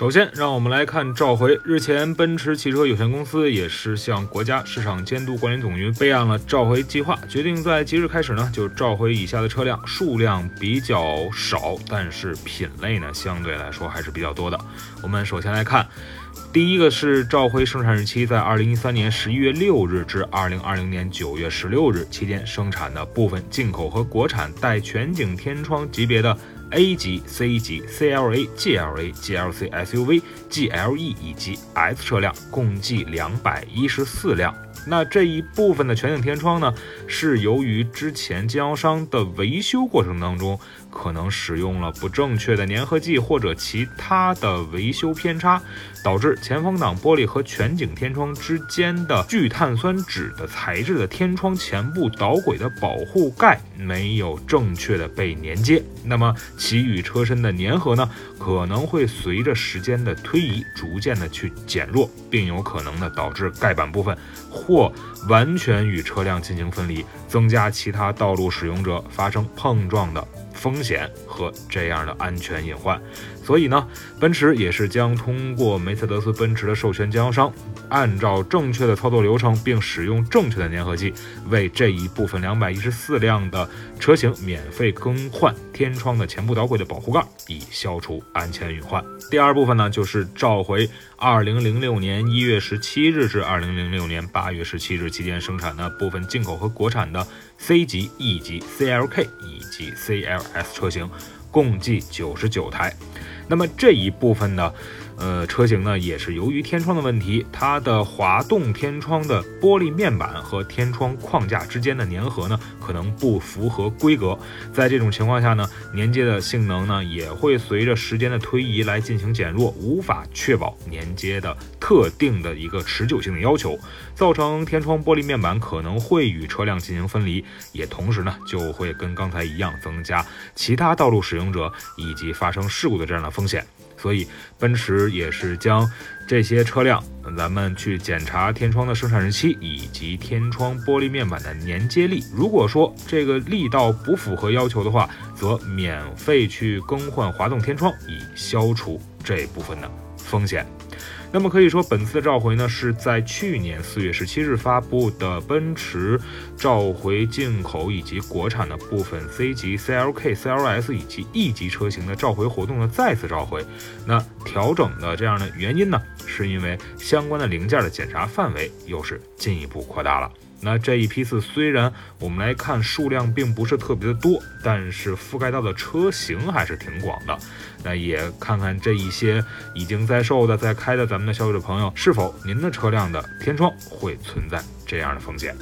首先，让我们来看召回。日前，奔驰汽车有限公司也是向国家市场监督管理总局备案了召回计划，决定在即日开始呢就召回以下的车辆，数量比较少，但是品类呢相对来说还是比较多的。我们首先来看，第一个是召回生产日期在二零一三年十一月六日至二零二零年九月十六日期间生产的部分进口和国产带全景天窗级别的。A 级、C 级、CLA、GLA、GLC SUV、GLE 以及 S 车辆共计两百一十四辆。那这一部分的全景天窗呢，是由于之前经销商的维修过程当中，可能使用了不正确的粘合剂或者其他的维修偏差，导致前风挡玻璃和全景天窗之间的聚碳酸酯的材质的天窗前部导轨的保护盖没有正确的被连接，那么其与车身的粘合呢，可能会随着时间的推移逐渐的去减弱，并有可能呢导致盖板部分。或完全与车辆进行分离，增加其他道路使用者发生碰撞的风险和这样的安全隐患。所以呢，奔驰也是将通过梅赛德斯奔驰的授权经销商，按照正确的操作流程，并使用正确的粘合剂，为这一部分两百一十四辆的车型免费更换天窗的前部导轨的保护盖，以消除安全隐患。第二部分呢，就是召回二零零六年一月十七日至二零零六年八月十七日期间生产的部分进口和国产的 C 级、E 级、CLK 以及 CLS 车型，共计九十九台。那么这一部分呢，呃，车型呢也是由于天窗的问题，它的滑动天窗的玻璃面板和天窗框架之间的粘合呢，可能不符合规格。在这种情况下呢，连接的性能呢也会随着时间的推移来进行减弱，无法确保连接的特定的一个持久性的要求，造成天窗玻璃面板可能会与车辆进行分离，也同时呢就会跟刚才一样增加其他道路使用者以及发生事故的这样的。风险，所以奔驰也是将这些车辆，咱们去检查天窗的生产日期以及天窗玻璃面板的粘接力。如果说这个力道不符合要求的话，则免费去更换滑动天窗，以消除这部分的风险。那么可以说，本次的召回呢，是在去年四月十七日发布的奔驰召回进口以及国产的部分 C 级、CLK、CLS 以及 E 级车型的召回活动的再次召回。那调整的这样的原因呢，是因为相关的零件的检查范围又是进一步扩大了。那这一批次虽然我们来看数量并不是特别的多，但是覆盖到的车型还是挺广的。那也看看这一些已经在售的、在开的咱们的消费者朋友，是否您的车辆的天窗会存在这样的风险。